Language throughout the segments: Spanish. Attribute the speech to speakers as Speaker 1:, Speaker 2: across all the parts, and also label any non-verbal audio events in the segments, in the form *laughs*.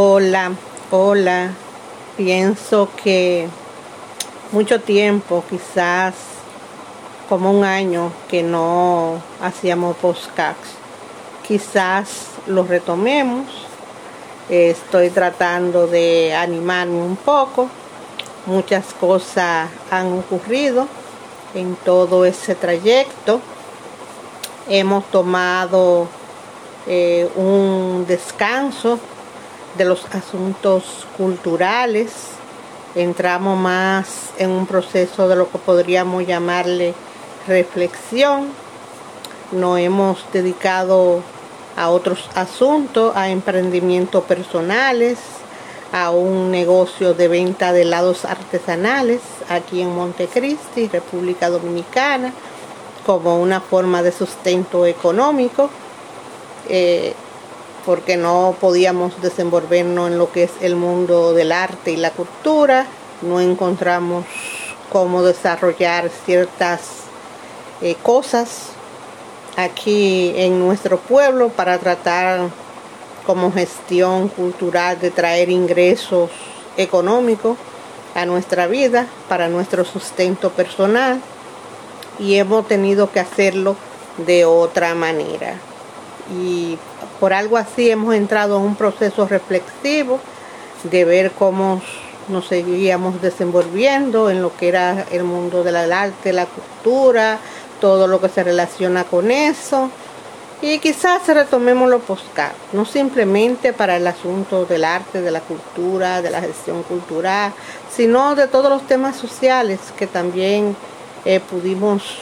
Speaker 1: Hola, hola. Pienso que mucho tiempo, quizás como un año que no hacíamos podcasts. Quizás lo retomemos. Estoy tratando de animarme un poco. Muchas cosas han ocurrido en todo ese trayecto. Hemos tomado eh, un descanso de los asuntos culturales. Entramos más en un proceso de lo que podríamos llamarle reflexión. Nos hemos dedicado a otros asuntos, a emprendimientos personales, a un negocio de venta de helados artesanales aquí en Montecristi, República Dominicana, como una forma de sustento económico, eh, porque no podíamos desenvolvernos en lo que es el mundo del arte y la cultura, no encontramos cómo desarrollar ciertas eh, cosas aquí en nuestro pueblo para tratar como gestión cultural de traer ingresos económicos a nuestra vida para nuestro sustento personal y hemos tenido que hacerlo de otra manera. Y por algo así hemos entrado en un proceso reflexivo de ver cómo nos seguíamos desenvolviendo en lo que era el mundo del arte, la cultura, todo lo que se relaciona con eso. Y quizás retomemos los postcards, no simplemente para el asunto del arte, de la cultura, de la gestión cultural, sino de todos los temas sociales que también eh, pudimos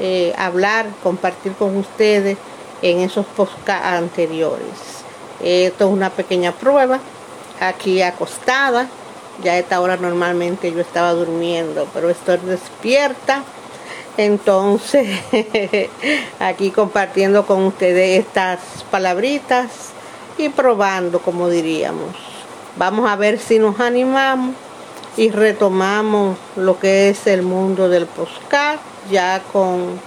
Speaker 1: eh, hablar, compartir con ustedes en esos podcasts anteriores. Esto es una pequeña prueba, aquí acostada, ya a esta hora normalmente yo estaba durmiendo, pero estoy despierta. Entonces, *laughs* aquí compartiendo con ustedes estas palabritas y probando, como diríamos. Vamos a ver si nos animamos y retomamos lo que es el mundo del podcast ya con,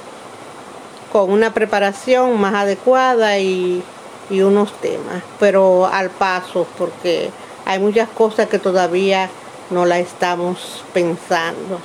Speaker 1: con una preparación más adecuada y, y unos temas, pero al paso, porque hay muchas cosas que todavía no la estamos pensando.